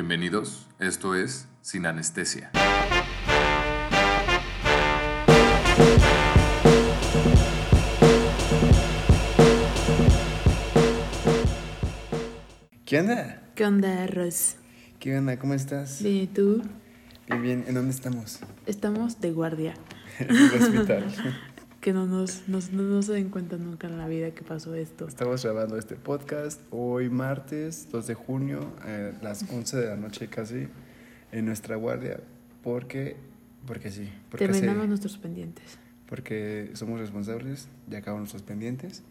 Bienvenidos, esto es Sin Anestesia. ¿Qué onda? ¿Qué onda, Ros? ¿Qué onda? ¿Cómo estás? Bien, ¿y tú? Bien, bien. ¿En dónde estamos? Estamos de guardia. En el hospital. Que no nos, nos- no, no se den cuenta nunca en la vida que pasó esto. Estamos grabando este podcast hoy martes 2 de junio a las 11 de la noche casi en nuestra guardia porque porque sí, porque, Terminamos nuestros pendientes. porque somos responsables, ya acabamos nuestros pendientes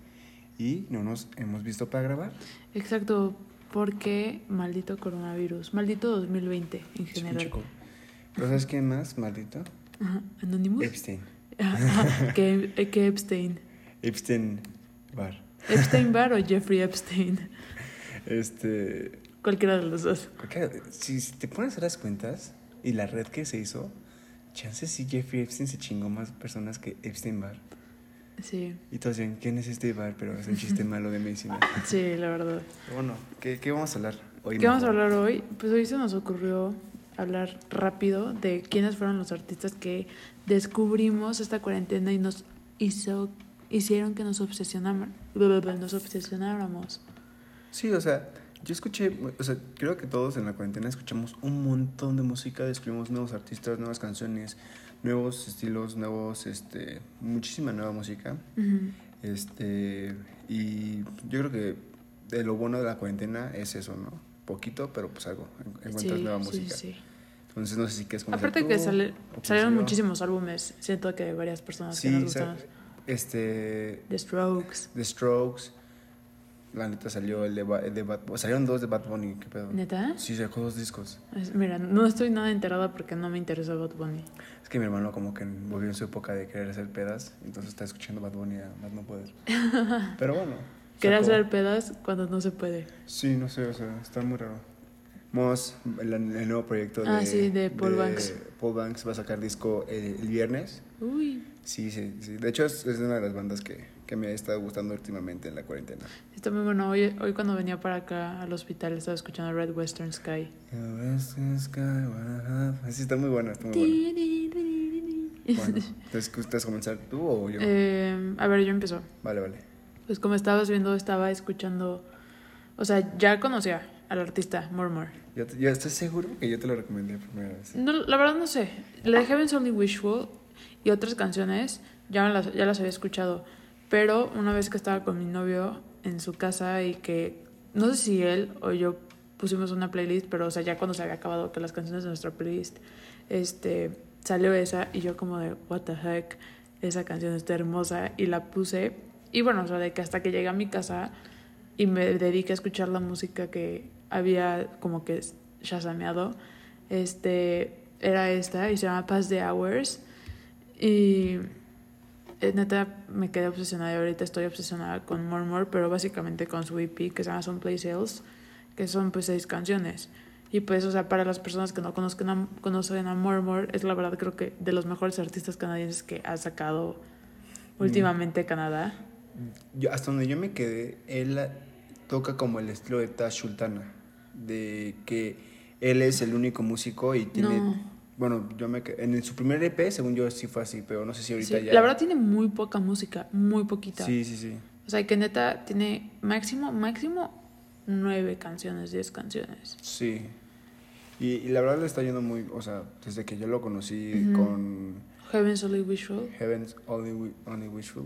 y no nos hemos visto para grabar. Exacto, porque maldito coronavirus, maldito 2020 en general. Chico. ¿Pero sabes quién más, maldito? Ajá, Anonymous. Epstein. Ajá, que, eh, que Epstein. Epstein Bar. ¿Epstein Bar o Jeffrey Epstein? Este, Cualquiera de los dos. Si, si te pones a las cuentas y la red que se hizo, chances sí Jeffrey Epstein se chingó más personas que Epstein Bar. Sí, Y todos dicen, ¿quién es este bar? Pero es un chiste malo de medicina. sí, la verdad. Bueno, ¿qué, qué vamos a hablar hoy? ¿Qué vamos a hablar hoy? Pues hoy se nos ocurrió hablar rápido de quiénes fueron los artistas que descubrimos esta cuarentena y nos hizo, hicieron que nos obsesionáramos. Nos obsesionáramos. Sí, o sea, yo escuché, o sea, creo que todos en la cuarentena escuchamos un montón de música, descubrimos nuevos artistas, nuevas canciones, nuevos estilos, nuevos, este, muchísima nueva música. Este, y yo creo que de lo bueno de la cuarentena es eso, ¿no? Poquito, pero pues algo. en- Encuentras Sí, nueva sí, música. sí. Entonces no sé si quieres comenzar Aparte tú, que sale- salieron yo. muchísimos álbumes, siento que varias personas que Sí, nos sa- gustan. este, The Strokes, The Strokes, la neta salió el de, el de Bad, salieron dos de Bad Bunny, ¿qué pedo? ¿neta? Sí, sacó dos discos. Es- Mira, no estoy nada enterada porque no me interesa Bad Bunny. Es que mi hermano como que volvió en su época de querer hacer pedas, entonces está escuchando Bad Bunny a más no poder. Pero bueno. Quería sacó- hacer pedas cuando no se puede. Sí, no sé, o sea, está muy raro. Moss, el, el nuevo proyecto de, Ah, sí, de Paul Banks. Paul Banks va a sacar disco el, el viernes. Uy, Sí, sí, sí. De hecho, es, es una de las bandas que, que me ha estado gustando últimamente en la cuarentena. Está muy bueno. Hoy, hoy cuando venía para acá al hospital estaba escuchando Red Western Sky. Sí, está muy buena, está muy buena. Bueno, entonces, ¿gustas comenzar tú o yo? Eh, a ver, yo empiezo. Vale, vale. Pues como estabas viendo, estaba escuchando... O sea, ya conocía al artista Murmur. Yo, yo estoy seguro que yo te lo recomendé por primera vez. No, la verdad no sé. La de Heaven's Only Wishful y otras canciones ya, me las, ya las había escuchado. Pero una vez que estaba con mi novio en su casa y que no sé si él o yo pusimos una playlist, pero o sea, ya cuando se había acabado que las canciones de nuestra playlist, este, salió esa y yo como de, what the heck, esa canción está hermosa y la puse. Y bueno, o sea, de que hasta que llegué a mi casa y me dediqué a escuchar la música que había como que shazameado, este, era esta y se llama Past the Hours. Y eh, neta me quedé obsesionada y ahorita estoy obsesionada con More More, pero básicamente con su EP que se llama Someplace Sales, que son pues seis canciones. Y pues, o sea, para las personas que no conozcan a, conocen a More More, es la verdad creo que de los mejores artistas canadienses que ha sacado últimamente Canadá. Yo, hasta donde yo me quedé, él toca como el estilo de Tash Sultana. De que él es el único músico y tiene. No. Bueno, yo me. En su primer EP, según yo, sí fue así, pero no sé si ahorita Sí, ya. La verdad tiene muy poca música, muy poquita. Sí, sí, sí. O sea, que neta tiene máximo, máximo nueve canciones, diez canciones. Sí. Y, y la verdad le está yendo muy. O sea, desde que yo lo conocí con Heaven's Only Wishful. Heaven's Only, Only Wishful,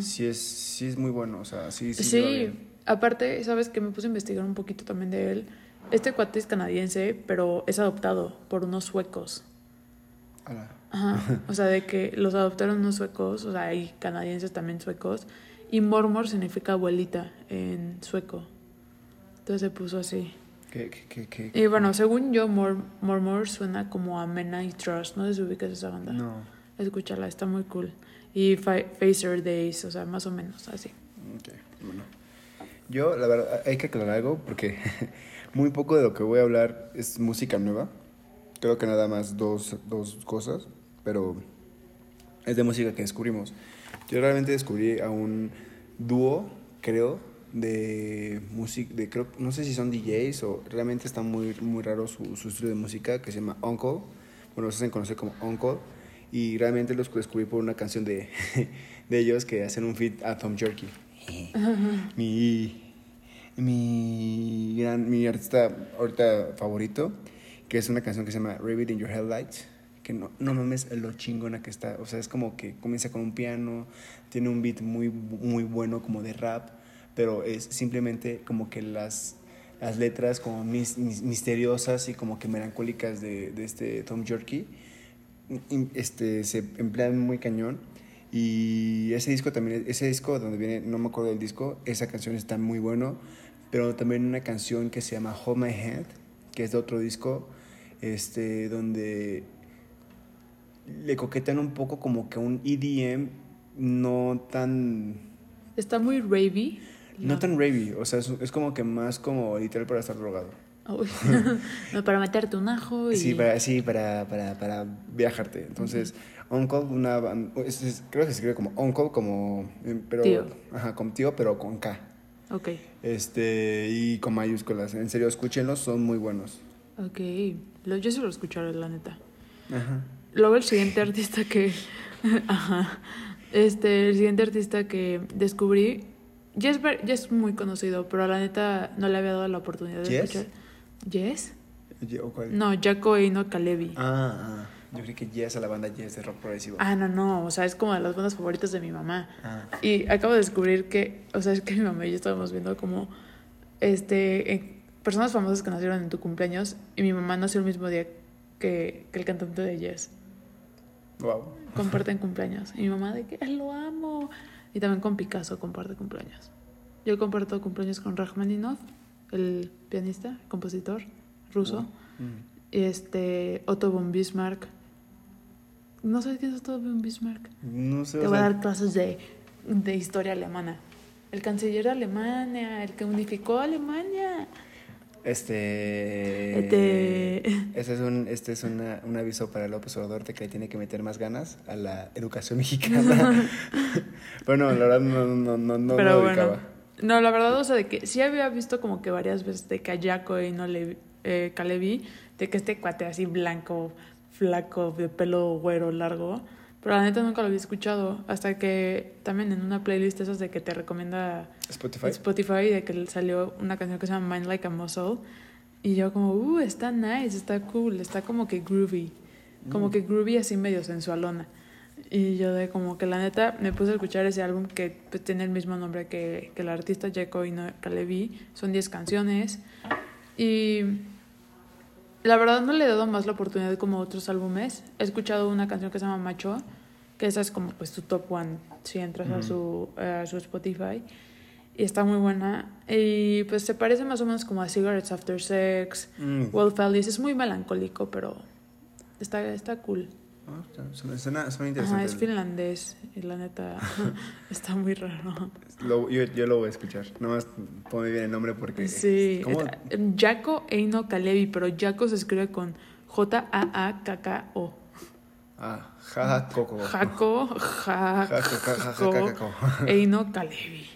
sí, es, sí es muy bueno. O sea, sí, sí. Sí. Aparte, sabes que me puse a investigar un poquito también de él. Este cuate es canadiense, pero es adoptado por unos suecos. Ala. Ajá. O sea, de que los adoptaron unos suecos, o sea, hay canadienses también suecos. Y Mormor significa abuelita en sueco. Entonces se puso así. ¿Qué, qué, qué, qué? Y bueno, según yo, Mor- Mormor suena como a Mena y Trust. No sé si ubicas esa banda. No. Escúchala, está muy cool. Y Fa- Phaser Days, o sea, más o menos así. Ok, bueno. Yo, la verdad, hay que aclarar algo porque muy poco de lo que voy a hablar es música nueva. Creo que nada más dos, dos cosas, pero es de música que descubrimos. Yo realmente descubrí a un dúo, creo, de música, de creo, no sé si son DJs o realmente está muy, muy raro su, su estilo de música que se llama Uncle. Bueno, se hacen conocer como Uncle. Y realmente los descubrí por una canción de, de ellos que hacen un feat a Tom Jerky. Mi, mi, gran, mi artista ahorita favorito, que es una canción que se llama Rabbit in Your Headlights que no, no mames lo chingona que está. O sea, es como que comienza con un piano, tiene un beat muy, muy bueno como de rap, pero es simplemente como que las, las letras como mis, misteriosas y como que melancólicas de, de este Tom Jerky este, se emplean muy cañón. Y ese disco también, ese disco donde viene, no me acuerdo del disco, esa canción está muy bueno, pero también una canción que se llama Hold My Hand, que es de otro disco, este, donde le coquetan un poco como que un EDM no tan... Está muy ravey. No, tan ravey, o sea, es, como que más como literal para estar drogado. para meterte un ajo y... Sí, para, sí, para, para, para viajarte. Entonces, Uncle, una, creo que se escribe como Uncle, como... Eh, pero, tío. Ajá, como tío, pero con K. Ok. Este, y con mayúsculas. En serio, escúchenlos, son muy buenos. Ok. Yo se lo escucharé, la neta. Ajá. Luego el siguiente artista que... Ajá. Este, el siguiente artista que descubrí, ya es, ya es muy conocido, pero la neta no le había dado la oportunidad de escuchar. ¿Yes? ¿Cuál? No, Jaco Eino Kalevi. Ah, ah, yo creo que Yes a la banda Yes de rock progresivo. Ah, no, no, o sea, es como de las bandas favoritas de mi mamá. Ah. Y acabo de descubrir que, o sea, es que mi mamá y yo estábamos viendo como, este, personas famosas que nacieron en tu cumpleaños y mi mamá nació el mismo día que, que el cantante de Yes. Wow. Comparten cumpleaños. Y mi mamá de que lo amo. Y también con Picasso comparte cumpleaños. Yo comparto cumpleaños con Rachmaninov, el pianista, compositor ruso. Este, Otto von Bismarck. ¿No sabes quién es Otto von Bismarck? No sé. Te voy a dar clases de, de historia alemana. El canciller de Alemania, el que unificó Alemania. Este. Este. Este es un, este es una, un aviso para López Obrador de que le tiene que meter más ganas a la educación mexicana. bueno, la verdad no, no, no, no, Pero bueno, No, la verdad, o sea, de que sí había visto como que varias veces de Kayako y no le eh, Calevi, de que este cuate así blanco, flaco, de pelo güero largo pero la neta nunca lo había escuchado. Hasta que también en una playlist esas de que te recomienda Spotify. Spotify, de que salió una canción que se llama Mind Like a Muscle. Y yo como, uh, está nice, está cool, está como que groovy. Como mm. que groovy así medio sensualona. Y yo de como que la neta me puse a escuchar ese álbum que pues, tiene el mismo nombre que, que el artista Jaco y Kalevi. Son 10 canciones. Y la verdad no le he dado más la oportunidad como otros álbumes. He escuchado una canción que se llama Macho, que esa es como pues tu top one si entras a, su, a su Spotify. Y está muy buena. Y pues se parece más o menos como a Cigarettes After Sex, mm. Well Es muy melancólico, pero está, está cool. Ah, suena, suena, interesante. es finlandés y la neta está muy raro. yo, yo, lo voy a escuchar. Nomás pone bien el nombre porque. Sí. ¿cómo? Jaco Eino Kalevi, pero Jaco se escribe con J-A-A-K-K-O. Ah, Jaco. Jaco, Jaco. Eino Kalevi.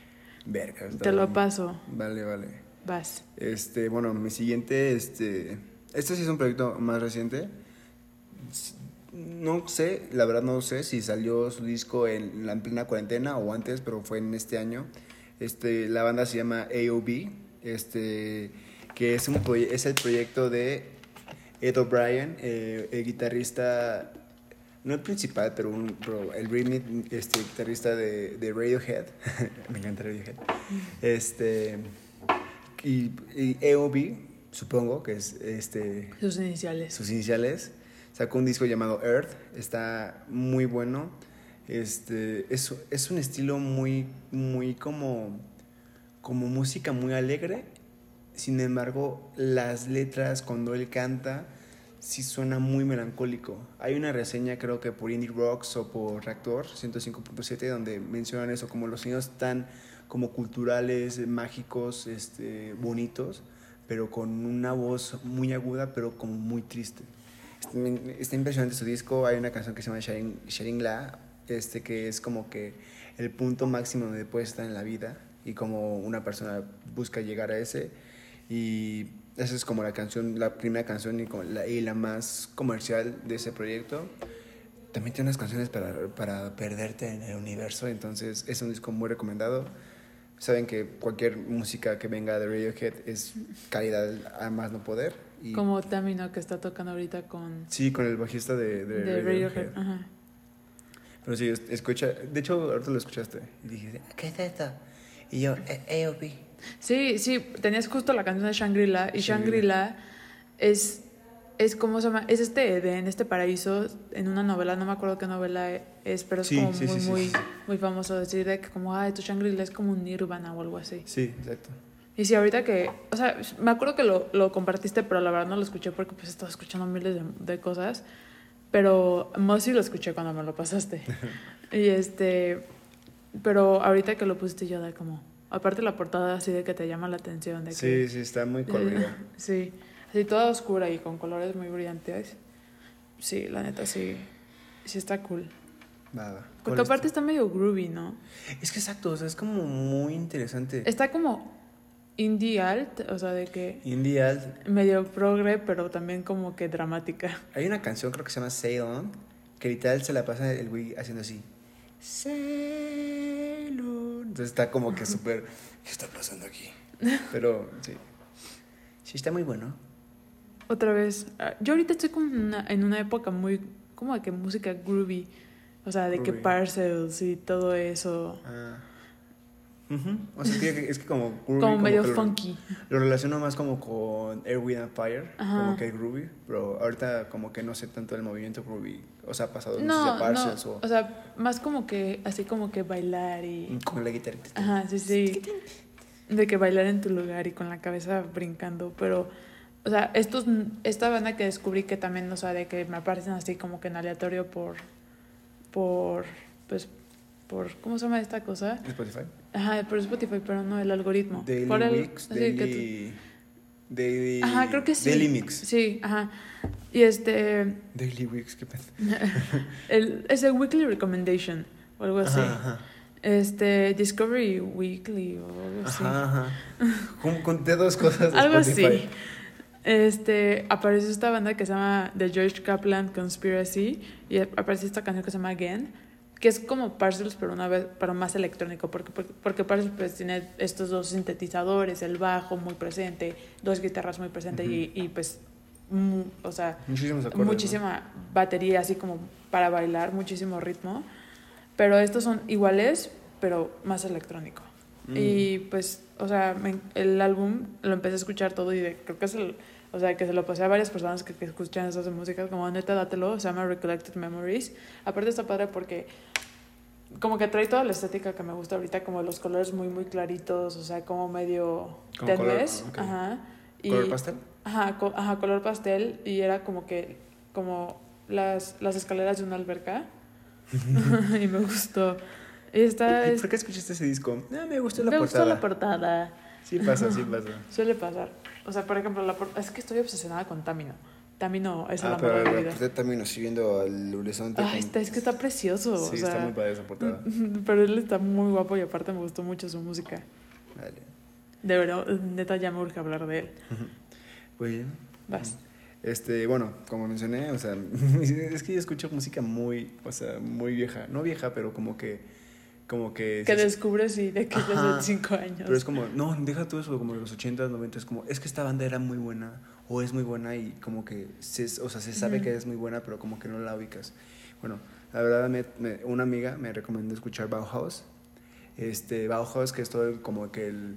Verga. Te lo paso. Vale, vale. Vas. Este, bueno, mi siguiente, este. Este sí es un proyecto más reciente no sé, la verdad no sé si salió su disco en la plena cuarentena o antes, pero fue en este año. Este, la banda se llama AOB, este, que es, un es el proyecto de Ed O'Brien, eh, el guitarrista, no el principal, pero, un, el rhythm, este, guitarrista de, de Radiohead. Me encanta Radiohead. Este, y, y AOB, supongo que es este, sus iniciales. Sus iniciales sacó un disco llamado Earth, está muy bueno. Este, es, un estilo muy, muy como, como música muy alegre. Sin embargo, las letras cuando él canta sí suena muy melancólico. Hay una reseña creo que por Indie Rocks o por Reactor 105.7 donde mencionan eso como los sonidos tan como culturales, mágicos, este, bonitos, pero con una voz muy aguda pero como muy triste está impresionante su disco. Hay una canción que se llama Sharing, La, este, que es como que el punto máximo donde puedes estar en la vida. y cómo una persona busca llegar a ese. Y esa es como la canción, la primera canción y, con la, y la más comercial de ese proyecto. También tiene unas canciones para, para perderte en el universo, entonces es un disco muy recomendado. Saben que cualquier música que venga de Radiohead es calidad a más no poder. Y Como Tamino que está tocando ahorita con Sí, con el bajista de, de, de Radiohead. Radiohead. Ajá. Pero sí, es- escucha. De hecho, ahorita lo escuchaste. Y dijiste, ¿qué es esto? Y yo, "Eh, AOP. Sí, sí, tenías justo la canción de Shangri-La y Shangri-La. Es, es como se llama, es este En este paraíso, en una novela, no me acuerdo qué novela es, pero es Sí, como sí, muy, sí, muy, muy famoso decir de que como, ah, tu Shangri-La es como un Nirvana o algo así. Sí, exacto. Y sí, ahorita que, o sea, me acuerdo que lo, lo compartiste, pero la verdad no lo escuché porque pues estaba escuchando miles de, de cosas, pero más sí lo escuché cuando me lo pasaste. y este, pero ahorita que lo pusiste yo da como, aparte la portada así de que te llama la atención, de que... Sí, sí, está muy colorido. Sí, así toda oscura y con colores muy brillantes. Sí, la neta sí, sí está cool. Va. Porque ¿Cuál aparte está medio groovy, ¿no? Es que exacto, o sea, es como muy interesante. Está como indie alt, o sea, de que Indie alt. medio progre, pero también como que dramática. Hay una canción, creo que se llama Sail On, que literal se la pasa el güey haciendo así. Sail On. Entonces está como que súper. ¿Qué está pasando aquí? Pero sí. Sí, está muy bueno. Otra vez, ah, yo ahorita estoy como en una, en una época muy, como de que música groovy, o sea, de que Groovy. parcels y todo eso, Ah. Ujú. O sea, es que, es que como groovy, como medio funky. Lo relaciono más como con Air, Wind and Fire, Ajá. como que groovy, pero ahorita como que no sé tanto el movimiento groovy. O sea, pasado no, No, no, o o sea, más como que, así como que bailar y... con la guitarrita. Ajá, sí, sí. De que bailar en tu lugar y con la cabeza brincando, pero, o sea, estos, esta banda que descubrí que también, o sea, de que me aparecen así como que en aleatorio por, por, pues, por, ¿cómo se llama esta cosa? Spotify. Ajá, por Spotify, pero no, el algoritmo. Daily por el, Mix, así que tú- Daily, Daily... Ajá, creo que sí. Daily Mix. Sí, ajá. Y este, Daily Mix, qué pedo. el, es el Weekly Recommendation o algo así. Ajá, ajá. Este, Discovery Weekly o algo así. Ajá, Junté dos cosas de Algo Spotify. así. Este, apareció esta banda que se llama The George Kaplan Conspiracy y apareció esta canción que se llama Again, que es como Parcels pero una vez pero más electrónico porque porque, porque Parcels pues tiene estos dos sintetizadores, el bajo muy presente, dos guitarras muy presentes y, y pues o sea, acordes. ¿no? muchísima batería así como para bailar, muchísimo ritmo, pero estos son iguales pero más electrónico. Mm. Y pues, o sea, me- el álbum lo empecé a escuchar todo y de- creo que es el, o sea, que se lo pasé a varias personas que, que escuchan esas de música, como neta, dátelo, se llama Recollected Memories. Aparte está padre porque como que trae toda la estética que me gusta ahorita, como los colores muy, muy claritos, o sea, como medio Como color- tenles. ok. Ajá. Y, ¿Color pastel? Ajá, co- ajá, color pastel y era como que, como las, las escaleras de una alberca. y me gustó. Y ¿Y es- ¿Por qué escuchaste ese disco? Ah, me gustó la me portada. gustó la portada. Sí pasa, sí pasa. Suele pasar. O sea, por ejemplo, la es que estoy obsesionada con Tamino. Tamino es el Ah, amor pero de mi vida. portada también nos viendo al horizonte. Ay, con- está, es que está precioso. Sí, o sea, está muy padre esa portada. Pero él está muy guapo y aparte me gustó mucho su música. Vale. De verdad, neta, ya me urge hablar de él. Muy bien. Vas. Este, bueno, como mencioné, o sea, es que yo escucho música muy, o sea, muy vieja. No vieja, pero como que, como que... Que sí- descubres y de que es Ajá. de 5 años. Pero es como, no, deja todo eso, como de los 80s, 90s, como, es que esta banda era muy buena, o es muy buena, y como que, se, o sea, se sabe que es muy buena, pero como que no la ubicas. Bueno, la verdad, me, me- una amiga me recomendó escuchar Bauhaus. Este, Bauhaus, que es todo como que el,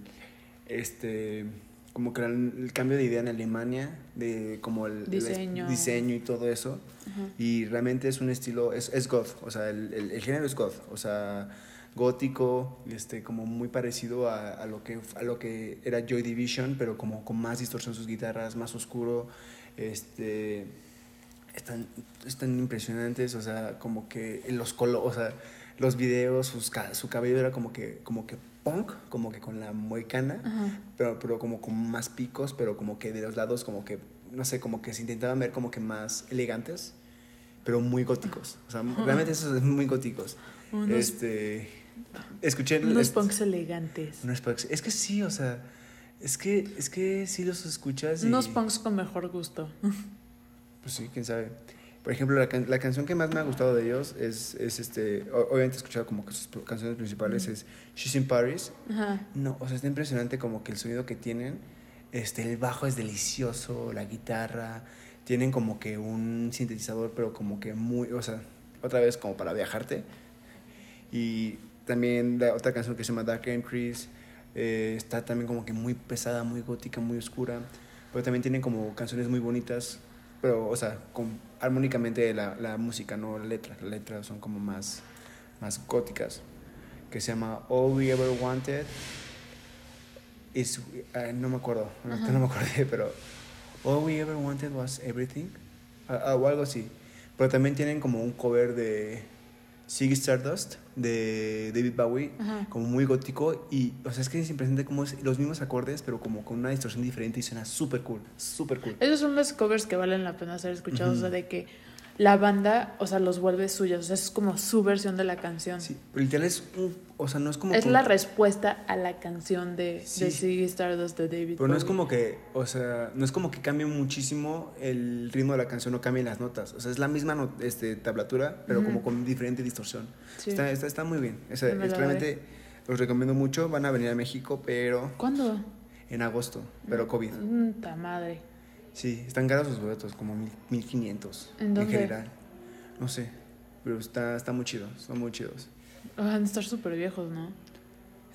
este, como que el, el cambio de idea en Alemania, de como el el Diseño. diseño y todo eso. Ajá. Y realmente es un estilo, es, es goth, o sea, el, el, el género es goth, o sea, gótico, este, como muy parecido a, a, lo que, a lo que era Joy Division, pero como con más distorsión en sus guitarras, más oscuro, este, están, están impresionantes, o sea, como que los colores, o sea, los videos, sus, su cabello era como que, como que punk, como que con la moicana, Ajá. pero, pero como con más picos, pero como que de los lados como que, no sé, como que se intentaban ver como que más elegantes, pero muy góticos. O sea, realmente esos son muy góticos. Unos- Este, escuché... Unos est- punks elegantes. unos punks. Es que sí, o sea, es que, es que sí los escuchas y... Unos punks con mejor gusto. Pues sí, quién sabe. Por ejemplo, la, can- la canción que más me ha gustado de ellos es, es este... Obviamente he escuchado como que sus canciones principales es She's in Paris. Ajá. No, o sea, está impresionante como que el sonido que tienen. Este, el bajo es delicioso, la guitarra. Tienen como que un sintetizador, pero como que muy, o sea, otra vez como para viajarte. Y también la otra canción que se llama Dark Entries eh, está también como que muy pesada, muy gótica, muy oscura. Pero también tienen como canciones muy bonitas, pero, o sea, con, armónicamente la, la música, no la letra. Las letras son como más, más góticas. Que se llama All We Ever Wanted. Is, eh, no me acuerdo, no, no me acordé, pero All We Ever Wanted Was Everything. ah, ah, o algo así. Pero también tienen como un cover de Ziggy Stardust de David Bowie, Ajá. como muy gótico. Y, o sea, es que es impresionante como es los mismos acordes, pero como con una distorsión diferente y suena súper cool, súper cool. Esos son los covers que valen la pena ser escuchados, o sea, de que la banda, o sea, los vuelve suyos, o sea, es como su versión de la canción. Sí, pero literal es un, o sea, no es como... es la respuesta a la canción de, Sí. de Ziggy Stardust de David Pero no es como que, o sea, no es como que cambie muchísimo el ritmo de la canción o cambien las notas. O sea, es la misma no- este, tablatura, pero como con diferente distorsión. Sí. Está, está, está muy bien. O sea, es- realmente los recomiendo mucho. Van a venir a México, pero ¿Cuándo? en agosto, pero COVID. Mm, ta madre. Sí, están caros sus boletos, como mil, 1500 ¿En dónde? general. No sé, pero está, está muy chido, son muy chidos. Van a estar súper viejos, ¿no?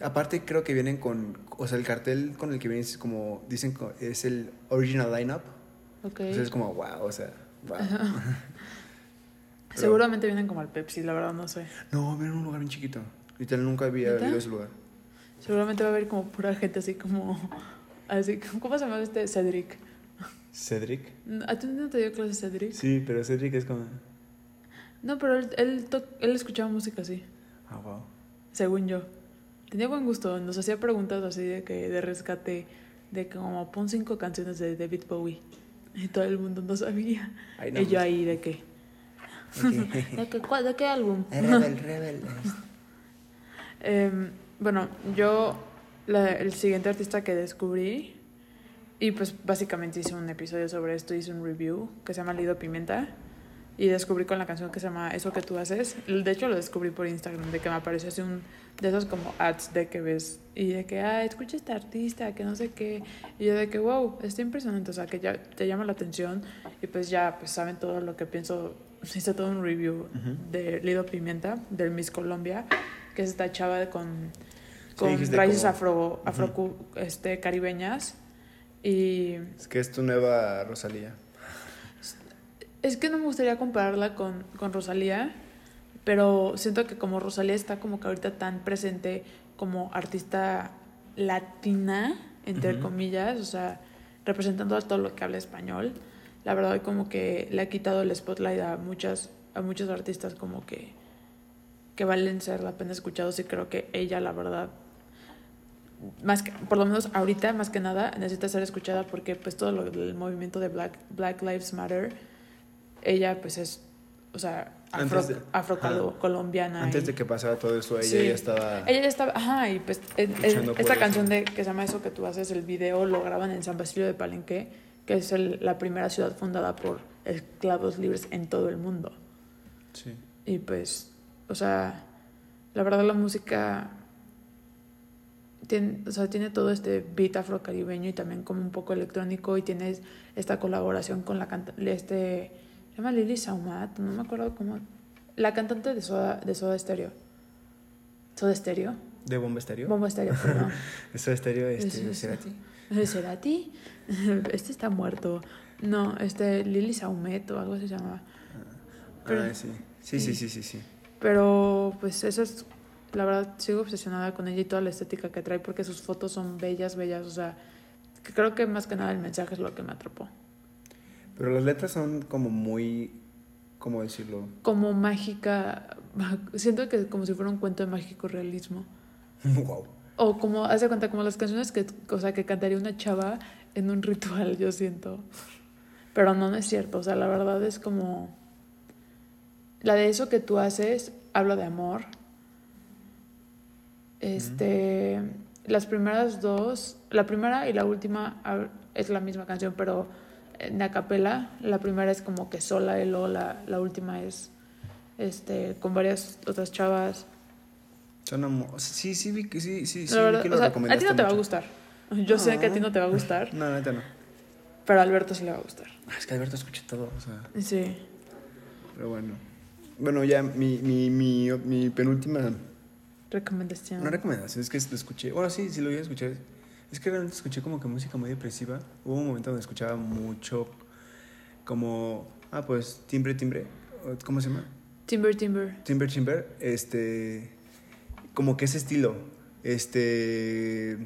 Aparte creo que vienen con, o sea, el cartel con el que vienen es como, dicen, es el original lineup. Ok. Sea, es como, wow, o sea, wow. Pero- Seguramente vienen como al Pepsi, la verdad no sé. No, vienen en un lugar bien chiquito. Literal, nunca había ido a ese lugar. Seguramente va a haber como pura gente así como... Así, ¿Cómo se llama este? Cedric. ¿Cedric? ¿A ti no te dio clase Cedric? Sí, pero Cedric es como... No, pero él, él, to- él escuchaba música así, Ah, wow. según yo. Tenía buen gusto, nos hacía preguntas así de que de rescate, de que como pon cinco canciones de David Bowie. Y todo el mundo no sabía. Ay, no, y yo ahí de que... ¿De qué, cuál- de qué álbum? Rebel, rebel. Em, bueno, yo la- el siguiente artista que descubrí y pues básicamente hice un episodio sobre esto, hice un review que se llama Lido Pimienta y descubrí con la canción que se llama Eso que tú haces. De hecho lo descubrí por Instagram, de que me apareció así un de esos como ads de que ves y de que, ah, escucha este artista, que no sé qué. Y yo de que, wow, está impresionante, o sea, que ya te llama la atención y pues ya pues saben todo lo que pienso. Hice todo un review Ujú. de Lido Pimienta, del Miss Colombia, que es esta chava con, Sí, con dijiste raíces como- afro, afro este, caribeñas. Y Es que es tu nueva Rosalía. es que no me gustaría compararla con, con Rosalía, pero siento que como Rosalía está como que ahorita tan presente como artista latina, entre comillas, o sea, representando a todo lo que habla español, la verdad como que le ha quitado el spotlight a muchas a muchos artistas como que que valen ser la pena escuchados y creo que ella la verdad más que, por lo menos ahorita más que nada necesita ser escuchada porque pues todo lo, el movimiento de Black Black Lives Matter ella pues es o sea afro, Antes de- afrocolombiana Antes y- de que pasara todo eso, ella Sí. ya estaba... ella ya estaba, ajá, y pues en- en- esta canción de que se llama Eso que tú haces, el video lo graban en San Basilio de Palenque, que es el- la primera ciudad fundada por esclavos libres en todo el mundo. Sí. Y pues, o sea, la verdad la música tiene, o sea, tiene todo este beat afrocaribeño y también como un poco electrónico y tiene esta colaboración con la cantante, este, se llama Lily Saumat, no me acuerdo cómo, la cantante de Soda, de Soda Stereo. Soda Stereo. ¿De Bomba Estéreo? Bomba Estéreo, perdón. ¿Eso Estéreo Es- este, es- Cerati? ¿Será ti? Este está muerto. No, este Lily Saumet o algo se llamaba. Pero- ah, sí. Sí, sí, sí. sí, sí, sí. Pero pues eso es, la verdad, sigo obsesionada con ella y toda la estética que trae porque sus fotos son bellas, bellas. O sea, creo que más que nada el mensaje es lo que me atrapó. Pero las letras son como muy... ¿Cómo decirlo? Como mágica, siento que como si fuera un cuento de mágico realismo. wow. O como, hace cuenta, como las canciones que, o sea, que cantaría una chava en un ritual, yo siento. Pero no, no es cierto. O sea, la verdad es como. La de eso que tú haces habla de amor. Este, las primeras dos, la primera y la última ah, es la misma canción, pero en a capela. La primera es como que sola y luego la, la última es este con varias otras chavas. Son Sí, sí, vi que sí, sí, sí, vi que o lo sea, a ti no te va a gustar. Yo sé que a ti no te va a gustar, No, neta no. pero a Alberto sí le va a gustar. Ah, Es que Alberto escucha todo, o sea, Sí. pero bueno. Bueno, ya mi, mi, mi, mi penúltima, Recomendación. no recomendación, es que lo escuché, bueno, sí, sí lo iba a escuchar. Es que realmente escuché como que música muy depresiva. Hubo un momento donde escuchaba mucho como, ah, pues, timbre, timbre, ¿cómo se llama? Timber Timber. Timber Timber, este, como que ese estilo, este,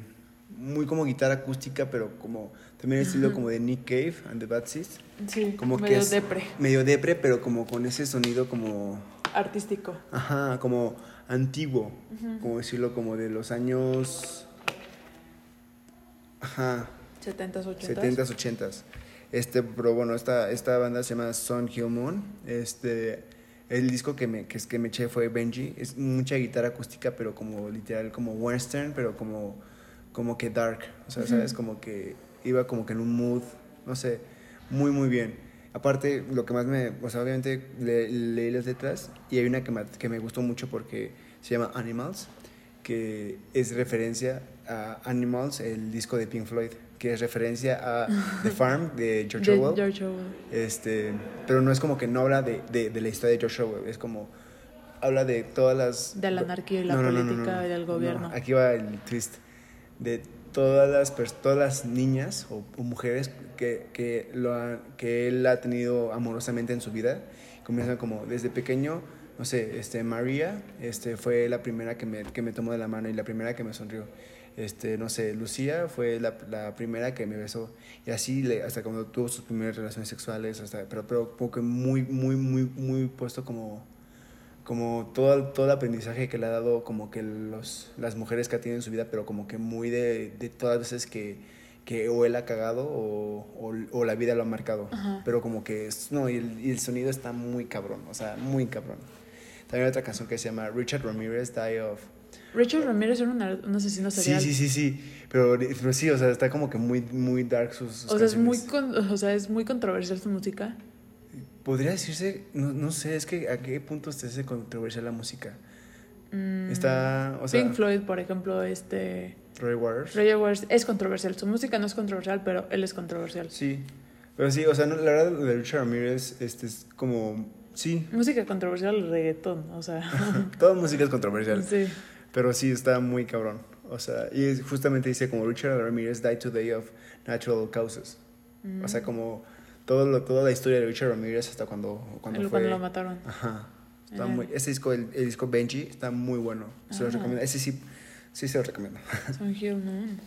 muy como guitarra acústica, pero como también el estilo como de Nick Cave and the Bad Seeds, Sí, como medio que es depre, medio depre, pero como con ese sonido como, artístico. ajá, como antiguo, como decirlo, como de los años, ajá, 70s, 80s. 70s, 80s. Este, pero bueno, esta, esta banda se llama Sun Hill Moon. Este, el disco que me, que, es- que me eché fue Benji. Es mucha guitarra acústica, pero como literal, como western, pero como, como que dark. O sea, ¿sabes? Como que iba como que en un mood, no sé, muy, muy bien. Aparte, lo que más me, o sea, obviamente le- leí las letras y hay una que me, que me gustó mucho porque se llama Animals, que es referencia a Animals, el disco de Pink Floyd, que es referencia a The Farm de George De Orwell. George Orwell. Este, pero no es como que no habla de, de, de la historia de George Orwell, es como habla de todas las... De la anarquía y la No, no, no, no, política y del no, gobierno. aquí va el twist. De todas las, todas las niñas o, o mujeres que, que, lo ha- que él ha tenido amorosamente en su vida. Comienzan como desde pequeño, no sé, este, María este, fue la primera que me, que me tomó de la mano y la primera que me sonrió. Este, no sé, Lucía fue la, la primera que me besó. Y así le- hasta cuando tuvo sus primeras relaciones sexuales, hasta, pero, pero como que muy, muy, muy, muy puesto como como todo, el- todo el aprendizaje que le ha dado como que los, las mujeres que ha tenido en su vida, pero como que muy de, de todas las veces que, que o él ha cagado o, o, o la vida lo ha marcado. Ajá. Pero como que es, no, y el, y el sonido está muy cabrón, o sea, muy cabrón. También hay otra canción que se llama Richard Ramirez Die of. Richard Ramírez era un, ar- un asesino Sí, serial. sí, sí, sí, pero, pero sí, o sea, está como que muy, muy dark sus, sus O sea, es muy, con- o sea, es muy controversial su música. Podría decirse, no, no sé, es que a qué punto está ese controversial la música. Mm, Está, o sea, Pink Floyd, por ejemplo, este... Roy Waters. Roger Waters es controversial. Su música no es controversial, pero él es controversial. Sí, pero sí, o sea, no, la verdad lo de Richard Ramírez este, es como, sí, Música controversial, reggaetón, o sea... toda música es controversial, sí. pero sí está muy cabrón. O sea, y justamente dice como Richard Ramírez died today of natural causes. O sea, como todo lo, toda la historia de Richard Ramírez hasta cuando, cuando El- fue... cuando lo mataron. Ajá. Está muy, ese disco, el, el disco Benji, está muy bueno. Se los Ah. recomiendo. Ese sí, sí se lo recomiendo. Son Hill Moon.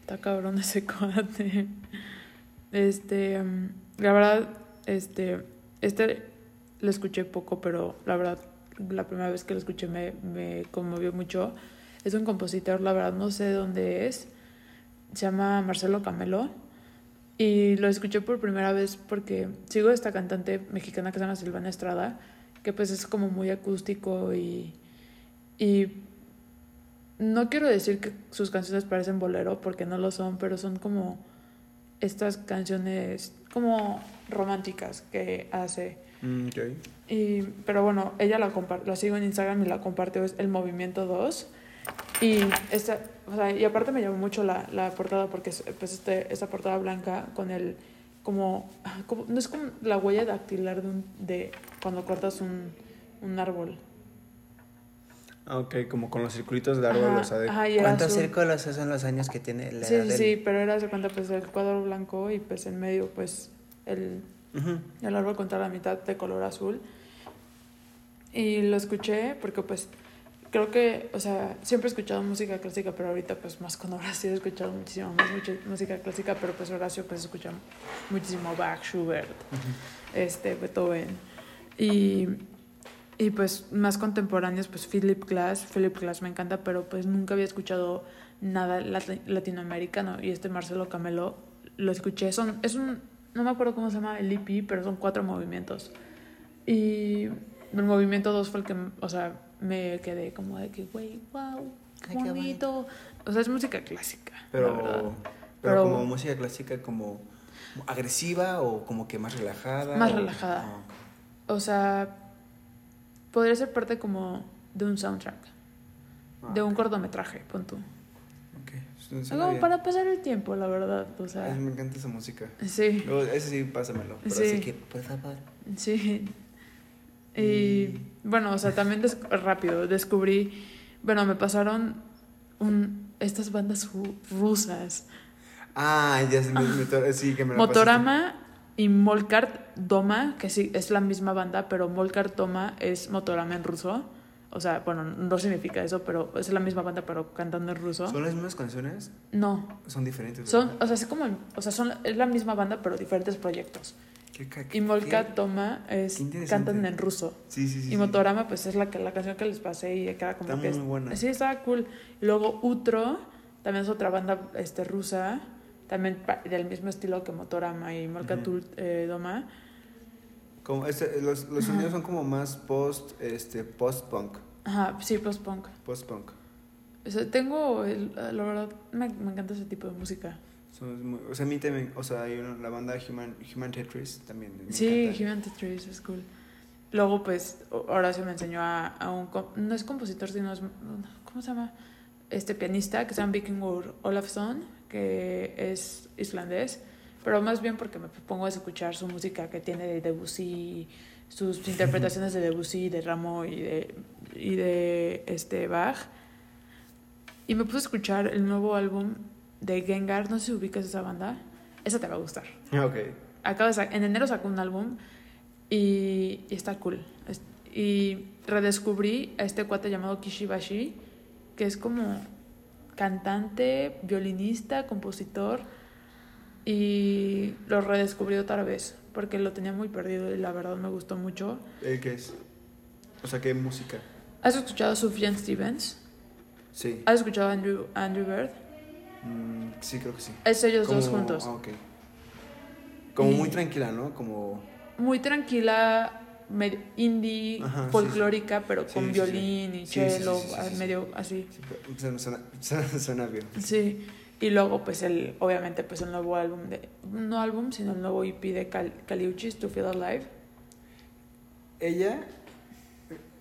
Está cabrón ese cuate. Este, mm, la verdad, este, este lo escuché poco, pero la verdad, la primera vez que lo escuché me, me conmovió mucho. Es un compositor, la verdad, no sé de dónde es. Se llama Marcelo Camelo. Y lo escuché por primera vez porque sigo esta cantante mexicana que se llama Silvana Estrada, que pues es como muy acústico y, y no quiero decir que sus canciones parecen bolero porque no lo son, pero son como estas canciones como románticas que hace. Mm. Y, pero bueno, ella la, la sigo en Instagram y la compartió, es el Movimiento 2. Y, esta, o sea, y aparte me llamó mucho la, la portada porque es pues este, esta portada blanca con el, como, como- no es como la huella dactilar de, un, de cuando cortas un, un árbol. Ah, ok, como con los circulitos de árbol, Ajá, o sea, de ajá, ¿cuántos azul. círculos son los años que tiene la Sí, edad sí, del- sí, pero era, se cuenta, pues el cuadro blanco y pues en medio, pues el, el árbol con toda la mitad de color azul. Y lo escuché porque pues creo que, o sea, siempre he escuchado música clásica, pero ahorita pues más con Horacio he escuchado muchísimo más mucha música clásica, pero pues Horacio pues escucha muchísimo Bach, Schubert, este, Beethoven. Y, y pues más contemporáneos, pues Philip Glass, Philip Glass me encanta, pero pues nunca había escuchado nada lati- latinoamericano y este Marcelo Camelo lo escuché, son, es un, no me acuerdo cómo se llama el EP, pero son cuatro movimientos. Y el movimiento dos fue el que, o sea, me quedé como de que, güey, wow, Ay, qué bonito. O sea, es música clásica. la Pero, verdad. pero, Pero- como música clásica, como agresiva o como que más relajada. Más o- relajada. Ah. O sea, podría ser parte como de un soundtrack, Ah, de un cortometraje, pon tú. Ok, su- suena Algo bien. para pasar el tiempo, la verdad. O Ay, sea, me encanta esa música. sí, Luego, ese sí, pásamelo. Pero Sí. así que, favor. sí. Y bueno, o sea, también des- rápido descubrí, bueno, me pasaron un, estas bandas ru- rusas, Ah, ya me- me- sí, que me la Motorama y Molkart Doma, que sí es la misma banda, pero Molkart Doma es Motorama en ruso. O sea, bueno, no significa eso, pero es la misma banda, pero cantando en ruso. ¿Son las mismas canciones? No, Son diferentes. son, o sea, es como, o sea, son, es la misma banda, pero diferentes proyectos. ¿Qué, ca- qué- Y Molkart qué? Doma es, cantan en ruso. Sí, sí, sí. Y sí. Motorama, pues es la, que, la canción que les pasé y que era como Está que... muy es- buena. Sí, estaba cool. Y luego Utro, también es otra banda este, rusa, también del mismo estilo que Motorama y Molkart Ujú. eh, Doma. Como este, los los sonidos son como más post, este, post-punk. Ajá, sí, post-punk. Post-punk. O sea, tengo, el- la verdad, me, me encanta ese tipo de música. Son muy- o sea, a mí también, o sea, hay una- la banda Human, Human Tetris también. me Sí, encanta. Human Tetris es cool. Luego, pues, Horacio me enseñó a, a un... No es compositor, sino es... ¿Cómo se llama? Este pianista que se llama Vikingur Olafsson, que es islandés. Pero más bien porque me pongo a escuchar su música que tiene de Debussy, sus interpretaciones de Debussy, de Rameau y de, y de este Bach. Y me puse a escuchar el nuevo álbum de Gengar. No sé si ubicas esa banda. Esa te va a gustar Ok. acaba en enero sacó un álbum y, y está cool. Es- Y redescubrí a este cuate llamado Kishibashi, que es como cantante, violinista, compositor, y lo redescubrí otra vez, porque lo tenía muy perdido y la verdad me gustó mucho. ¿El qué es? O sea, ¿qué música? ¿Has escuchado a Sufjan Stevens? Sí. ¿Has escuchado a Andrew, Andrew Bird? Mm, sí, creo que sí. Es ellos dos Como- juntos. Ah, ok. Como Y- muy tranquila, ¿no? Como... muy tranquila, medio indie, Ajá, sí, folclórica, pero Sí, con sí, sí. violín y Sí, sí, sí, cello, sí, sí, ah, sí. medio así. sí, suena, suena, suena, suena bien. Sí. Y luego, pues, el, obviamente, pues, el nuevo álbum de... No álbum, sino el nuevo EP de Cal Caliuchis, To Feel Alive. Ella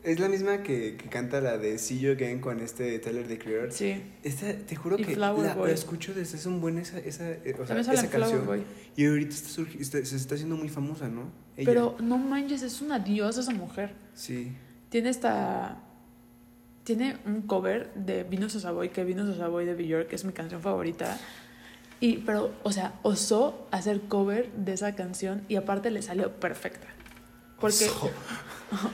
es la misma que, que canta la de See You Again con este Tyler the Creator. Sí. Esta, te juro Y que la, la escucho desde hace un buen esa, esa, eh, o sea, esa canción. Boy. Y ahorita está está- se está haciendo muy famosa, ¿no? Ella. Pero, no manches, es una diosa esa mujer. Sí. Tiene esta... Tiene un cover de a Savoy, que a Savoy de Björk es mi canción favorita. Y, pero, o sea, osó hacer cover de esa canción y aparte le salió perfecta. Porque Oso.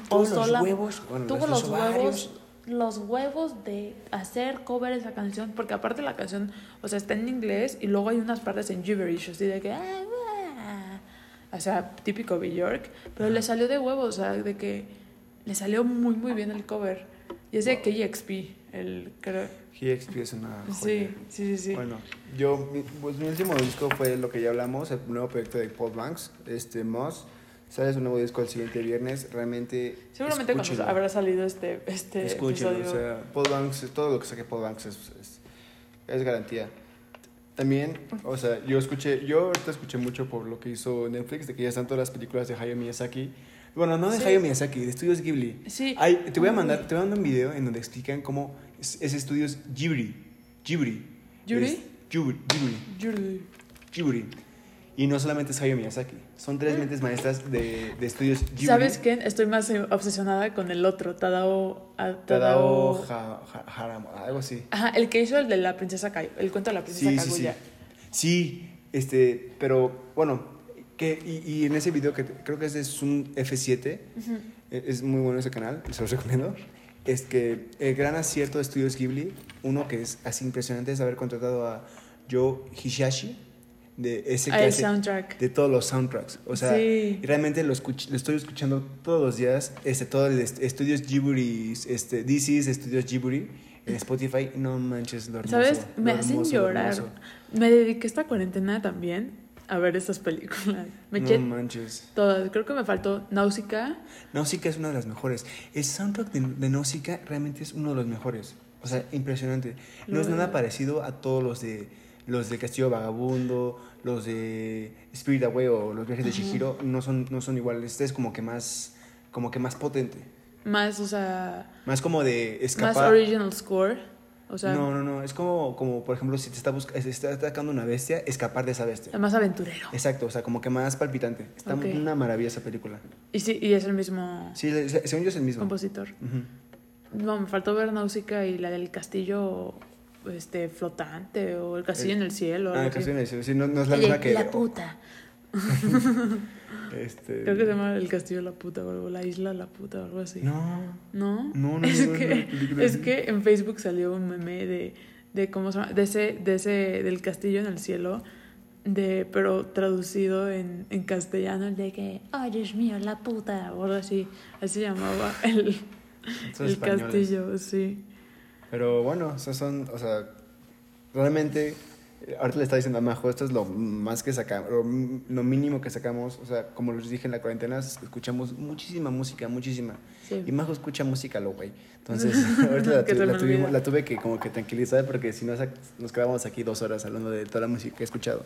Tuvo osó los la- huevos, bueno, tuvo los los huevos, los huevos de hacer cover esa canción, porque aparte la canción, o sea, está en inglés y luego hay unas partes en gibberish, así de que, "Ah, ah", o sea, típico Bjork, pero le salió de huevos, o sea, de que le salió muy, muy bien el cover. Y es de KXP, el creo. GXP es una joya. Sí, sí, sí, sí. Bueno, yo, mi, pues mi último disco fue lo que ya hablamos, el nuevo proyecto de Paul Banks, este Moss. Sale su nuevo disco el siguiente viernes, realmente. Seguramente cuando escúchenlo. habrá salido este, este Escúchenlo, episodio. o sea, Paul Banks, todo lo que saque Paul Banks es, es, es garantía. También, o sea, yo escuché, yo ahorita escuché mucho por lo que hizo Netflix, de que ya están todas las películas de Hayao Miyazaki. Bueno, no de Sí. Hayao Miyazaki, de Estudios Ghibli. Sí. Te voy a mandar, te voy a mandar un video en donde explican cómo es, es Estudios Ghibli. Ghibli. ¿Ghibli? Ghibli. Ghibli. Ghibli. Y no solamente es Hayao Miyazaki, son tres mentes maestras de, de Estudios Ghibli. ¿Sabes quién? Estoy más eh, obsesionada con el otro, Tadao... a- Tadao Ha- Ha- Haramo, algo así. Ajá, el que hizo el de la princesa Kai, el cuento de la princesa Sí, sí, sí. Kaguya. Sí, este, pero bueno, que, y, y en ese video que creo que es de Zoom F7, Ujú. e- es muy bueno ese canal, se los recomiendo. Es que el gran acierto de Estudios Ghibli, uno que es así impresionante, es haber contratado a Joe Hishashi, de ese Ah, que el hace soundtrack. de todos los soundtracks. O sea, Sí. realmente lo, lo estoy escuchando todos los días. Este, todo el est- Estudios Ghibli, este, This is Estudios Ghibli en Spotify. No manches, lo hermoso. ¿Sabes? Me hacen hermoso, lo llorar. Me dediqué esta cuarentena también a ver estas películas. Me No manches. todas. Creo que me faltó Náusica. Nausicaa es una de las mejores. El soundtrack de, de Nausicaa realmente es uno de los mejores. O sea, impresionante. No es nada parecido a todos los de los de Castillo Vagabundo, los de Spirit Away o los viajes de Chihiro, no son no son iguales. Este es como que más como que más potente. Más, o sea, Más como de más escapar. original score. O sea, no, no, no, es como como por ejemplo si te está si está atacando una bestia, escapar de esa bestia. más aventurero. Exacto, o sea, como que más palpitante. Está Ok. una maravilla esa película. Y sí, y es el mismo Sí, según yo es el mismo. compositor. No, me faltó ver Náusica y la del castillo este flotante o el castillo El- en el cielo. Ah, algo el así. castillo en el cielo, sí, no, no es la misma que la puta. este Creo que se llama el castillo la puta o la isla la puta o algo así. No. ¿No? No, no, es no, que, no, es que en Facebook salió un meme de, de cómo se llama, de ese, de ese, del castillo en el cielo, de, pero traducido en, en castellano, de que, ay Dios mío, la puta, o algo así, así se llamaba el, Son el españoles. castillo, sí. Pero bueno, esos son, o sea, realmente, eh, ahorita le está diciendo a Majo, esto es lo más que sacamos, lo, lo mínimo que sacamos, o sea, como les dije en la cuarentena, escuchamos muchísima música, muchísima. sí. Y Majo escucha música lo güey. Entonces, ahorita la, tu- la tuvimos- la tuve que como que tranquilizar porque si no nos quedábamos aquí dos horas hablando de toda la música que he escuchado.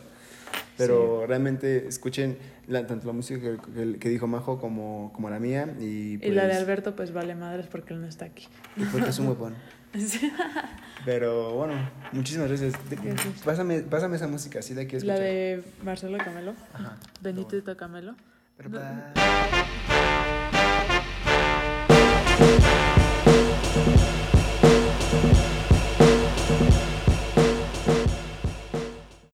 Pero realmente escuchen la- tanto la música que, que- que dijo Majo como, como la mía y, Y la de pues, Alberto, pues vale madres porque él no está aquí. y porque es un huevón. Pero bueno, muchísimas gracias. Pásame, pásame esa música, así de que escuchar. La de Marcelo Camelo. Ajá. Bendito bueno. Camelo. Pero,